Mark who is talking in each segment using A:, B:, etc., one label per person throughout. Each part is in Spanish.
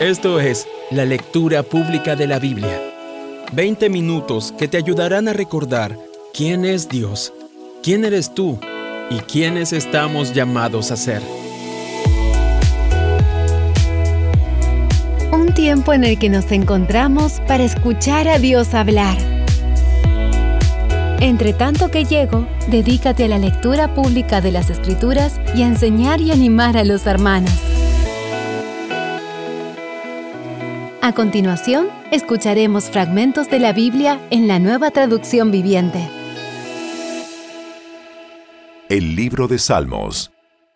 A: Esto es la lectura pública de la Biblia. 20 minutos que te ayudarán a recordar quién es Dios, quién eres tú y quiénes estamos llamados a ser.
B: Un tiempo en el que nos encontramos para escuchar a Dios hablar. Entre tanto que llego, dedícate a la lectura pública de las Escrituras y a enseñar y animar a los hermanos. A continuación, escucharemos fragmentos de la Biblia en la nueva traducción viviente.
C: El libro de Salmos,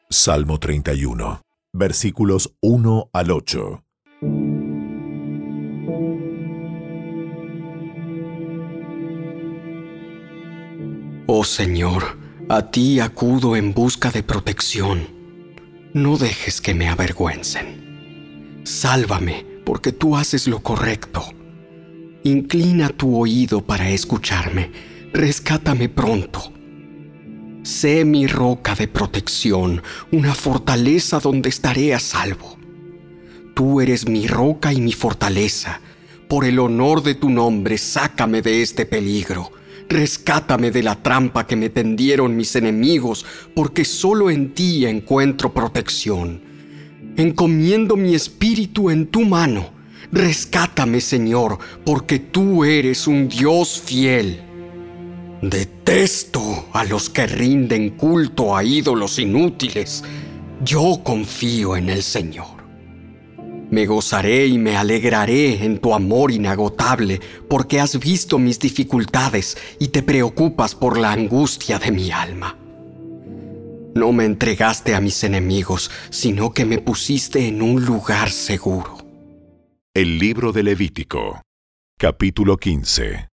C: Salmo 31, versículos 1 al 8.
D: Oh Señor, a ti acudo en busca de protección. No dejes que me avergüencen. Sálvame porque tú haces lo correcto. Inclina tu oído para escucharme, rescátame pronto. Sé mi roca de protección, una fortaleza donde estaré a salvo. Tú eres mi roca y mi fortaleza. Por el honor de tu nombre, sácame de este peligro. Rescátame de la trampa que me tendieron mis enemigos, porque solo en ti encuentro protección. Encomiendo mi espíritu en tu mano. Rescátame, Señor, porque tú eres un Dios fiel. Detesto a los que rinden culto a ídolos inútiles. Yo confío en el Señor. Me gozaré y me alegraré en tu amor inagotable, porque has visto mis dificultades y te preocupas por la angustia de mi alma. No me entregaste a mis enemigos, sino que me pusiste en un lugar seguro.
C: El libro de Levítico, capítulo 15.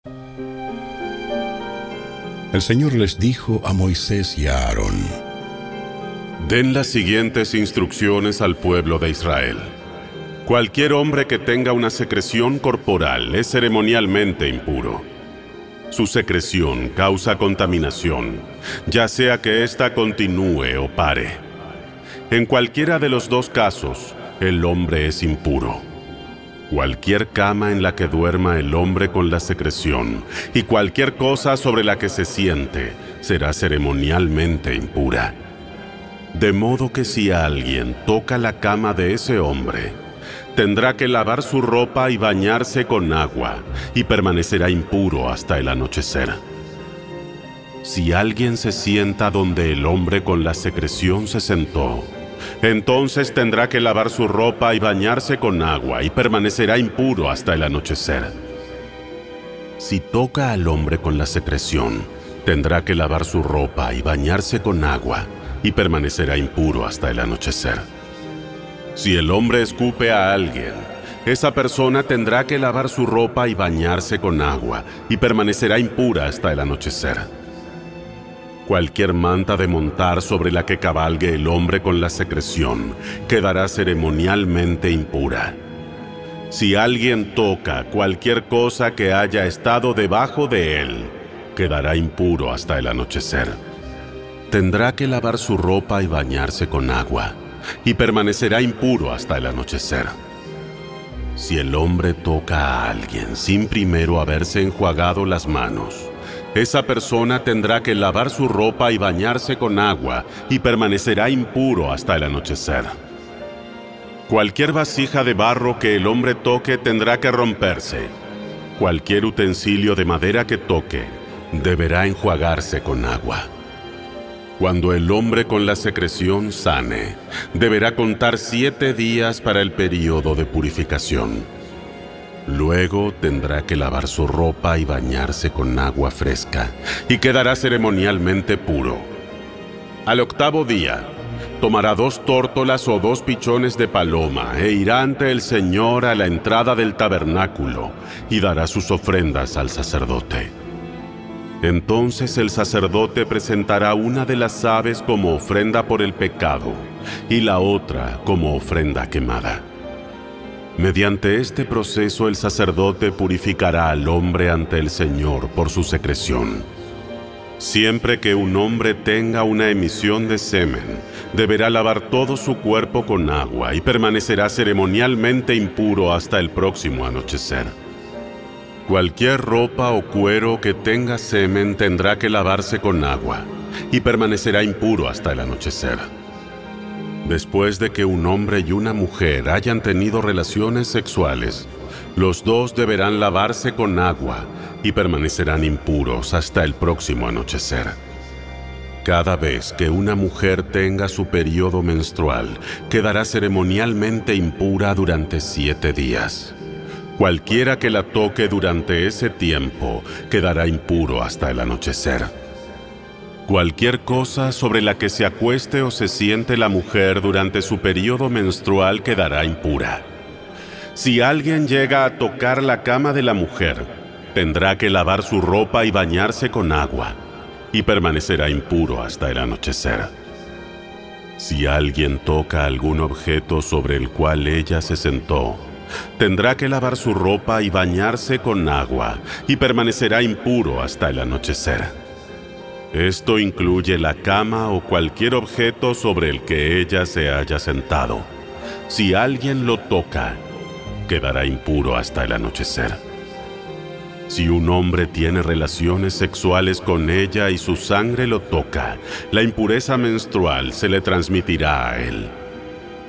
E: El Señor les dijo a Moisés y a Aarón,
F: Den las siguientes instrucciones al pueblo de Israel. Cualquier hombre que tenga una secreción corporal es ceremonialmente impuro su secreción causa contaminación, ya sea que ésta continúe o pare. En cualquiera de los dos casos, el hombre es impuro. Cualquier cama en la que duerma el hombre con la secreción y cualquier cosa sobre la que se siente será ceremonialmente impura. De modo que si alguien toca la cama de ese hombre, tendrá que lavar su ropa y bañarse con agua, y permanecerá impuro hasta el anochecer. Si alguien se sienta donde el hombre con la secreción se sentó, entonces tendrá que lavar su ropa y bañarse con agua, y permanecerá impuro hasta el anochecer. Si toca al hombre con la secreción, tendrá que lavar su ropa y bañarse con agua, y permanecerá impuro hasta el anochecer. Si el hombre escupe a alguien, esa persona tendrá que lavar su ropa y bañarse con agua, y permanecerá impura hasta el anochecer. Cualquier manta de montar sobre la que cabalgue el hombre con la secreción quedará ceremonialmente impura. Si alguien toca cualquier cosa que haya estado debajo de él, quedará impuro hasta el anochecer. Tendrá que lavar su ropa y bañarse con agua y permanecerá impuro hasta el anochecer. Si el hombre toca a alguien sin primero haberse enjuagado las manos, esa persona tendrá que lavar su ropa y bañarse con agua y permanecerá impuro hasta el anochecer. Cualquier vasija de barro que el hombre toque tendrá que romperse. Cualquier utensilio de madera que toque deberá enjuagarse con agua. Cuando el hombre con la secreción sane, deberá contar siete días para el periodo de purificación. Luego tendrá que lavar su ropa y bañarse con agua fresca, y quedará ceremonialmente puro. Al octavo día, tomará dos tórtolas o dos pichones de paloma e irá ante el Señor a la entrada del tabernáculo y dará sus ofrendas al sacerdote. Entonces el sacerdote presentará una de las aves como ofrenda por el pecado y la otra como ofrenda quemada. Mediante este proceso el sacerdote purificará al hombre ante el Señor por su secreción. Siempre que un hombre tenga una emisión de semen, deberá lavar todo su cuerpo con agua y permanecerá ceremonialmente impuro hasta el próximo anochecer. Cualquier ropa o cuero que tenga semen tendrá que lavarse con agua y permanecerá impuro hasta el anochecer. Después de que un hombre y una mujer hayan tenido relaciones sexuales, los dos deberán lavarse con agua y permanecerán impuros hasta el próximo anochecer. Cada vez que una mujer tenga su periodo menstrual, quedará ceremonialmente impura durante siete días. Cualquiera que la toque durante ese tiempo quedará impuro hasta el anochecer. Cualquier cosa sobre la que se acueste o se siente la mujer durante su periodo menstrual quedará impura. Si alguien llega a tocar la cama de la mujer, tendrá que lavar su ropa y bañarse con agua, y permanecerá impuro hasta el anochecer. Si alguien toca algún objeto sobre el cual ella se sentó, tendrá que lavar su ropa y bañarse con agua, y permanecerá impuro hasta el anochecer. Esto incluye la cama o cualquier objeto sobre el que ella se haya sentado. Si alguien lo toca, quedará impuro hasta el anochecer. Si un hombre tiene relaciones sexuales con ella y su sangre lo toca, la impureza menstrual se le transmitirá a él.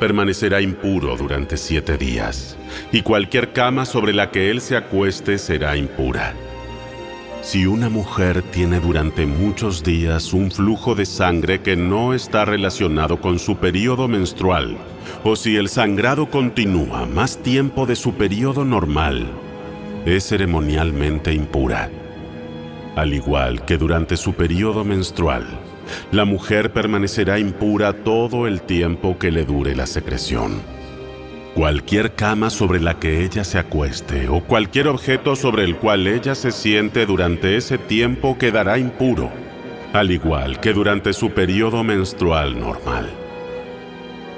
F: Permanecerá impuro durante siete días, y cualquier cama sobre la que él se acueste será impura. Si una mujer tiene durante muchos días un flujo de sangre que no está relacionado con su periodo menstrual, o si el sangrado continúa más tiempo de su periodo normal, es ceremonialmente impura. Al igual que durante su periodo menstrual, la mujer permanecerá impura todo el tiempo que le dure la secreción. Cualquier cama sobre la que ella se acueste o cualquier objeto sobre el cual ella se siente durante ese tiempo quedará impuro, al igual que durante su periodo menstrual normal.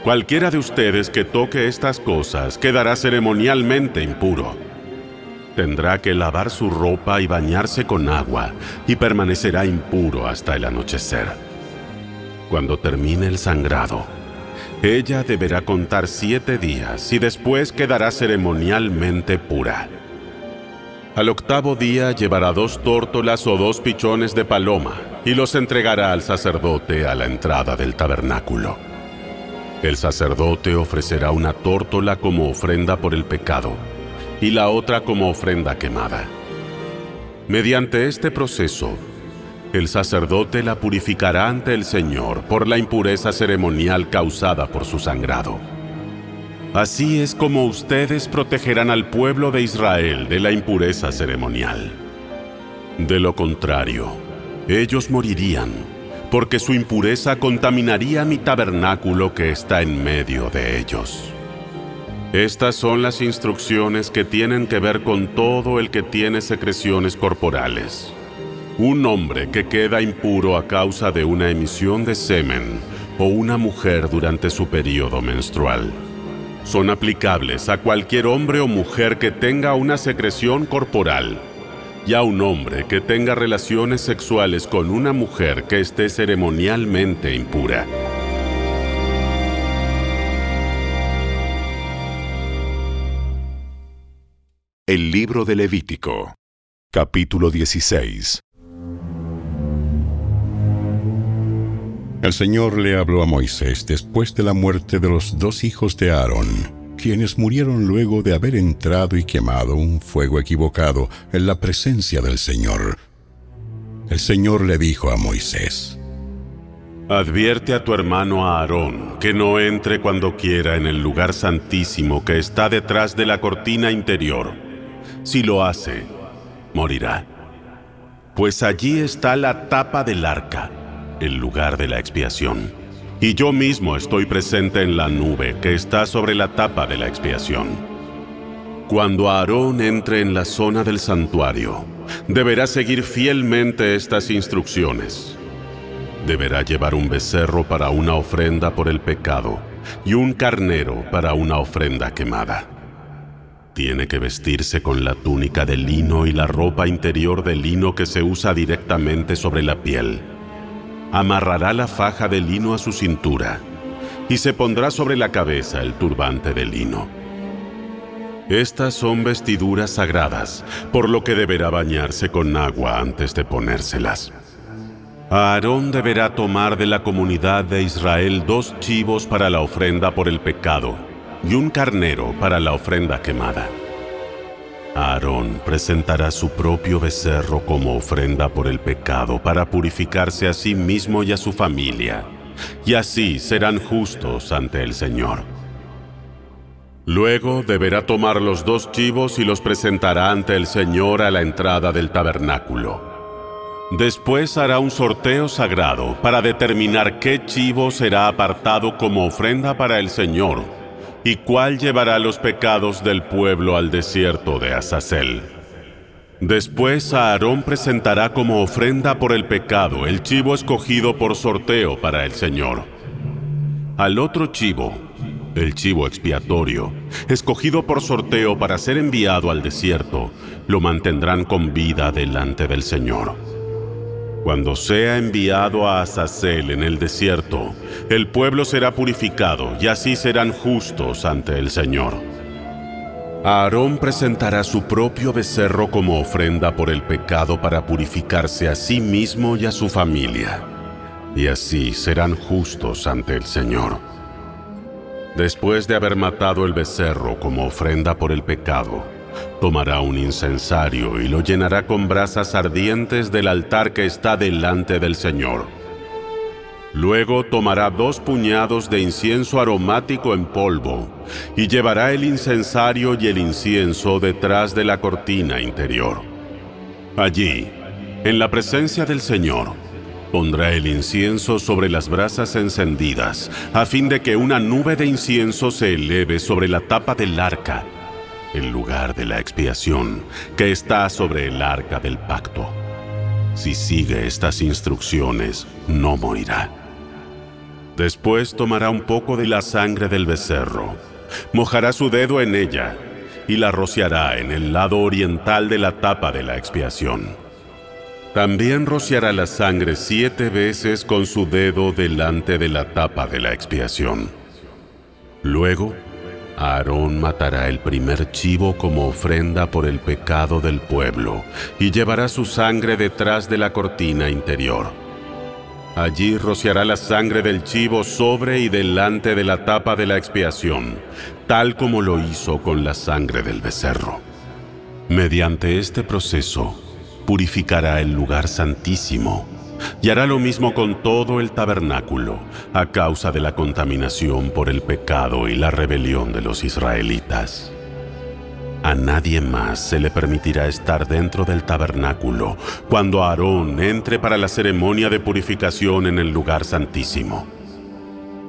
F: Cualquiera de ustedes que toque estas cosas quedará ceremonialmente impuro tendrá que lavar su ropa y bañarse con agua y permanecerá impuro hasta el anochecer. Cuando termine el sangrado, ella deberá contar siete días y después quedará ceremonialmente pura. Al octavo día llevará dos tórtolas o dos pichones de paloma y los entregará al sacerdote a la entrada del tabernáculo. El sacerdote ofrecerá una tórtola como ofrenda por el pecado y la otra como ofrenda quemada. Mediante este proceso, el sacerdote la purificará ante el Señor por la impureza ceremonial causada por su sangrado. Así es como ustedes protegerán al pueblo de Israel de la impureza ceremonial. De lo contrario, ellos morirían, porque su impureza contaminaría mi tabernáculo que está en medio de ellos. Estas son las instrucciones que tienen que ver con todo el que tiene secreciones corporales. Un hombre que queda impuro a causa de una emisión de semen o una mujer durante su periodo menstrual. Son aplicables a cualquier hombre o mujer que tenga una secreción corporal y a un hombre que tenga relaciones sexuales con una mujer que esté ceremonialmente impura.
C: El libro de Levítico, capítulo 16.
E: El Señor le habló a Moisés después de la muerte de los dos hijos de Aarón, quienes murieron luego de haber entrado y quemado un fuego equivocado en la presencia del Señor. El Señor le dijo a Moisés,
F: Advierte a tu hermano Aarón que no entre cuando quiera en el lugar santísimo que está detrás de la cortina interior si lo hace, morirá. Pues allí está la tapa del arca, el lugar de la expiación. Y yo mismo estoy presente en la nube que está sobre la tapa de la expiación. Cuando Aarón entre en la zona del santuario, deberá seguir fielmente estas instrucciones. Deberá llevar un becerro para una ofrenda por el pecado y un carnero para una ofrenda quemada. Tiene que vestirse con la túnica de lino y la ropa interior de lino que se usa directamente sobre la piel. Amarrará la faja de lino a su cintura y se pondrá sobre la cabeza el turbante de lino. Estas son vestiduras sagradas, por lo que deberá bañarse con agua antes de ponérselas. Aarón deberá tomar de la comunidad de Israel dos chivos para la ofrenda por el pecado y un carnero para la ofrenda quemada. Aarón presentará su propio becerro como ofrenda por el pecado para purificarse a sí mismo y a su familia, y así serán justos ante el Señor. Luego deberá tomar los dos chivos y los presentará ante el Señor a la entrada del tabernáculo. Después hará un sorteo sagrado para determinar qué chivo será apartado como ofrenda para el Señor y cuál llevará los pecados del pueblo al desierto de Azazel. Después Aarón presentará como ofrenda por el pecado el chivo escogido por sorteo para el Señor. Al otro chivo, el chivo expiatorio, escogido por sorteo para ser enviado al desierto, lo mantendrán con vida delante del Señor. Cuando sea enviado a Azazel en el desierto, el pueblo será purificado y así serán justos ante el Señor. Aarón presentará su propio becerro como ofrenda por el pecado para purificarse a sí mismo y a su familia, y así serán justos ante el Señor. Después de haber matado el becerro como ofrenda por el pecado, Tomará un incensario y lo llenará con brasas ardientes del altar que está delante del Señor. Luego tomará dos puñados de incienso aromático en polvo y llevará el incensario y el incienso detrás de la cortina interior. Allí, en la presencia del Señor, pondrá el incienso sobre las brasas encendidas, a fin de que una nube de incienso se eleve sobre la tapa del arca el lugar de la expiación que está sobre el arca del pacto. Si sigue estas instrucciones, no morirá. Después tomará un poco de la sangre del becerro, mojará su dedo en ella y la rociará en el lado oriental de la tapa de la expiación. También rociará la sangre siete veces con su dedo delante de la tapa de la expiación. Luego, Aarón matará el primer chivo como ofrenda por el pecado del pueblo y llevará su sangre detrás de la cortina interior. Allí rociará la sangre del chivo sobre y delante de la tapa de la expiación, tal como lo hizo con la sangre del becerro. Mediante este proceso, purificará el lugar santísimo y hará lo mismo con todo el tabernáculo, a causa de la contaminación por el pecado y la rebelión de los israelitas. A nadie más se le permitirá estar dentro del tabernáculo cuando Aarón entre para la ceremonia de purificación en el lugar santísimo.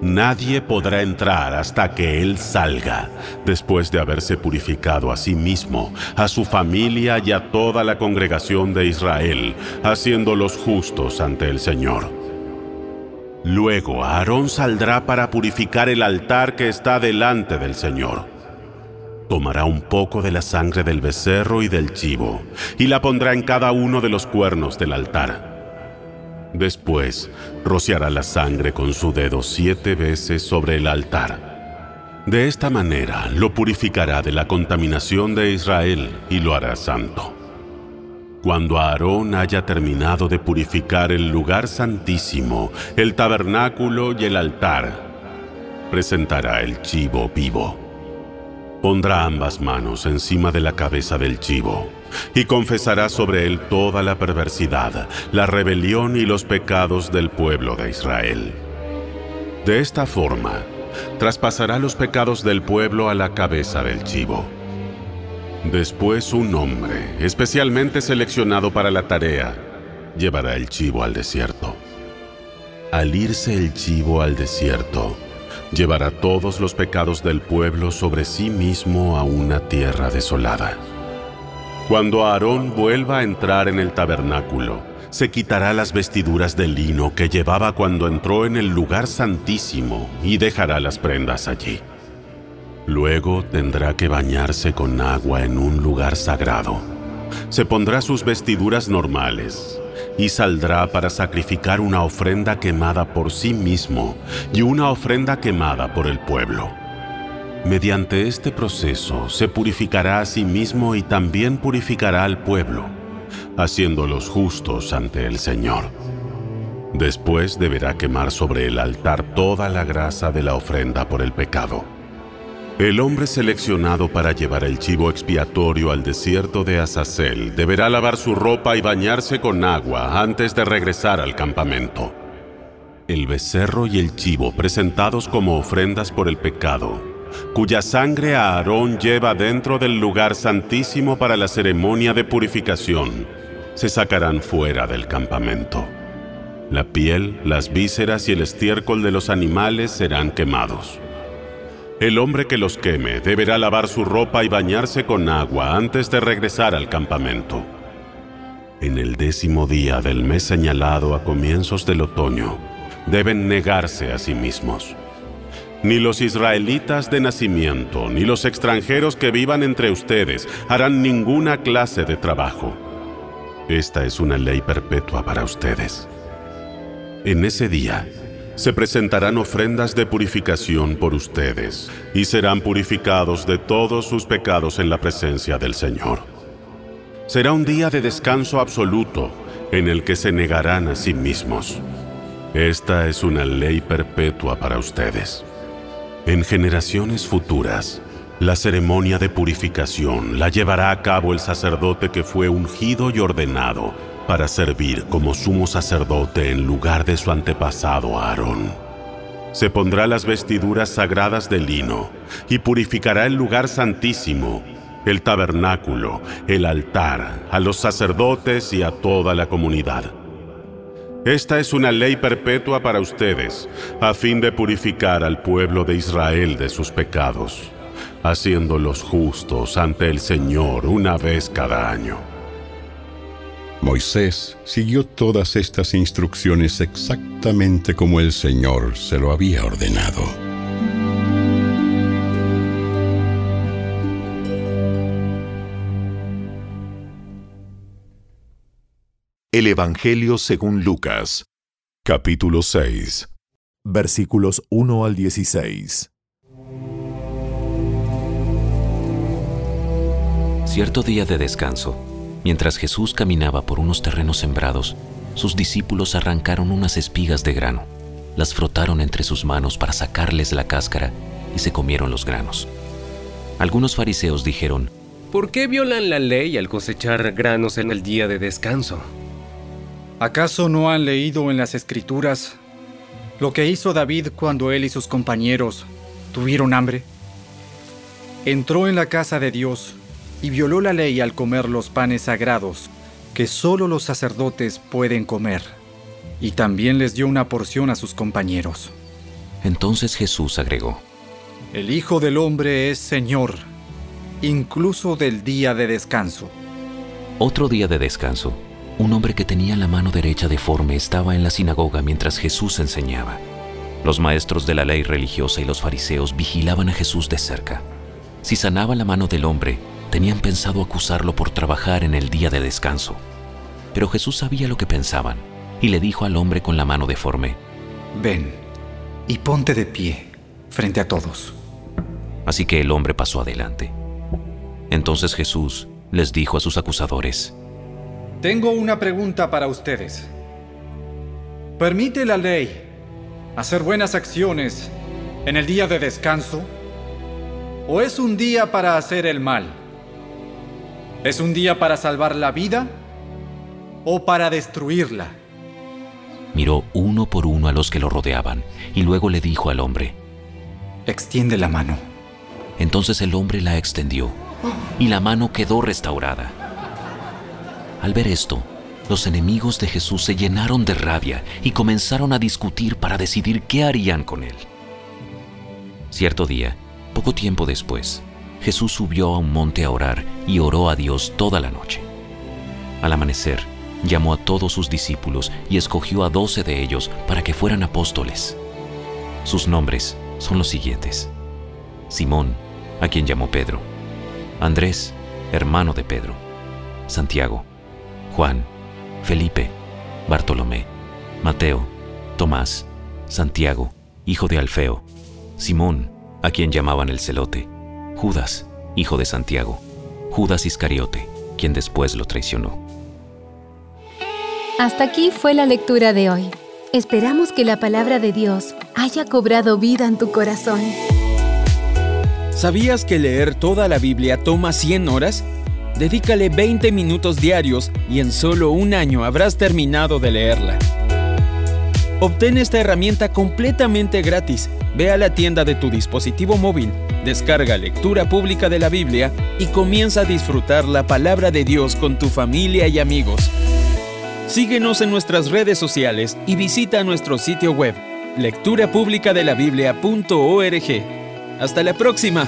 F: Nadie podrá entrar hasta que Él salga, después de haberse purificado a sí mismo, a su familia y a toda la congregación de Israel, haciéndolos justos ante el Señor. Luego Aarón saldrá para purificar el altar que está delante del Señor. Tomará un poco de la sangre del becerro y del chivo, y la pondrá en cada uno de los cuernos del altar Después, rociará la sangre con su dedo siete veces sobre el altar. De esta manera lo purificará de la contaminación de Israel y lo hará santo. Cuando Aarón haya terminado de purificar el lugar santísimo, el tabernáculo y el altar, presentará el chivo vivo. Pondrá ambas manos encima de la cabeza del chivo y confesará sobre él toda la perversidad, la rebelión y los pecados del pueblo de Israel. De esta forma, traspasará los pecados del pueblo a la cabeza del chivo. Después un hombre, especialmente seleccionado para la tarea, llevará el chivo al desierto. Al irse el chivo al desierto, llevará todos los pecados del pueblo sobre sí mismo a una tierra desolada. Cuando Aarón vuelva a entrar en el tabernáculo, se quitará las vestiduras de lino que llevaba cuando entró en el lugar santísimo y dejará las prendas allí. Luego tendrá que bañarse con agua en un lugar sagrado. Se pondrá sus vestiduras normales y saldrá para sacrificar una ofrenda quemada por sí mismo y una ofrenda quemada por el pueblo. Mediante este proceso se purificará a sí mismo y también purificará al pueblo, haciéndolos justos ante el Señor. Después deberá quemar sobre el altar toda la grasa de la ofrenda por el pecado. El hombre seleccionado para llevar el chivo expiatorio al desierto de Azazel deberá lavar su ropa y bañarse con agua antes de regresar al campamento. El becerro y el chivo presentados como ofrendas por el pecado, cuya sangre Aarón lleva dentro del lugar santísimo para la ceremonia de purificación, se sacarán fuera del campamento. La piel, las vísceras y el estiércol de los animales serán quemados. El hombre que los queme deberá lavar su ropa y bañarse con agua antes de regresar al campamento. En el décimo día del mes señalado a comienzos del otoño, deben negarse a sí mismos. Ni los israelitas de nacimiento, ni los extranjeros que vivan entre ustedes harán ninguna clase de trabajo. Esta es una ley perpetua para ustedes. En ese día, se presentarán ofrendas de purificación por ustedes, y serán purificados de todos sus pecados en la presencia del Señor. Será un día de descanso absoluto en el que se negarán a sí mismos. Esta es una ley perpetua para ustedes. En generaciones futuras, la ceremonia de purificación la llevará a cabo el sacerdote que fue ungido y ordenado para servir como sumo sacerdote en lugar de su antepasado Aarón. Se pondrá las vestiduras sagradas de lino y purificará el lugar santísimo, el tabernáculo, el altar, a los sacerdotes y a toda la comunidad. Esta es una ley perpetua para ustedes, a fin de purificar al pueblo de Israel de sus pecados, haciéndolos justos ante el Señor una vez cada año.
E: Moisés siguió todas estas instrucciones exactamente como el Señor se lo había ordenado.
C: El Evangelio según Lucas, capítulo 6, versículos 1 al 16.
G: Cierto día de descanso, Mientras Jesús caminaba por unos terrenos sembrados, sus discípulos arrancaron unas espigas de grano, las frotaron entre sus manos para sacarles la cáscara y se comieron los granos. Algunos fariseos dijeron,
H: ¿Por qué violan la ley al cosechar granos en el día de descanso?
I: ¿Acaso no han leído en las escrituras lo que hizo David cuando él y sus compañeros tuvieron hambre? Entró en la casa de Dios y violó la ley al comer los panes sagrados que solo los sacerdotes pueden comer, y también les dio una porción a sus compañeros.
G: Entonces Jesús agregó,
I: El Hijo del Hombre es Señor, incluso del día de descanso.
G: Otro día de descanso, un hombre que tenía la mano derecha deforme estaba en la sinagoga mientras Jesús enseñaba. Los maestros de la ley religiosa y los fariseos vigilaban a Jesús de cerca. Si sanaba la mano del hombre, tenían pensado acusarlo por trabajar en el día de descanso. Pero Jesús sabía lo que pensaban y le dijo al hombre con la mano deforme,
I: Ven y ponte de pie frente a todos.
G: Así que el hombre pasó adelante. Entonces Jesús les dijo a sus acusadores,
I: Tengo una pregunta para ustedes. ¿Permite la ley hacer buenas acciones en el día de descanso? ¿O es un día para hacer el mal? ¿Es un día para salvar la vida o para destruirla?
G: Miró uno por uno a los que lo rodeaban y luego le dijo al hombre,
I: Extiende la mano.
G: Entonces el hombre la extendió y la mano quedó restaurada. Al ver esto, los enemigos de Jesús se llenaron de rabia y comenzaron a discutir para decidir qué harían con él. Cierto día, poco tiempo después, Jesús subió a un monte a orar y oró a Dios toda la noche. Al amanecer, llamó a todos sus discípulos y escogió a doce de ellos para que fueran apóstoles. Sus nombres son los siguientes. Simón, a quien llamó Pedro, Andrés, hermano de Pedro, Santiago, Juan, Felipe, Bartolomé, Mateo, Tomás, Santiago, hijo de Alfeo, Simón, a quien llamaban el celote, Judas, hijo de Santiago, Judas Iscariote, quien después lo traicionó.
B: Hasta aquí fue la lectura de hoy. Esperamos que la palabra de Dios haya cobrado vida en tu corazón.
A: ¿Sabías que leer toda la Biblia toma 100 horas? Dedícale 20 minutos diarios y en solo un año habrás terminado de leerla. Obtén esta herramienta completamente gratis. Ve a la tienda de tu dispositivo móvil, descarga lectura pública de la Biblia y comienza a disfrutar la palabra de Dios con tu familia y amigos. Síguenos en nuestras redes sociales y visita nuestro sitio web lecturapublicadelabiblia.org. Hasta la próxima.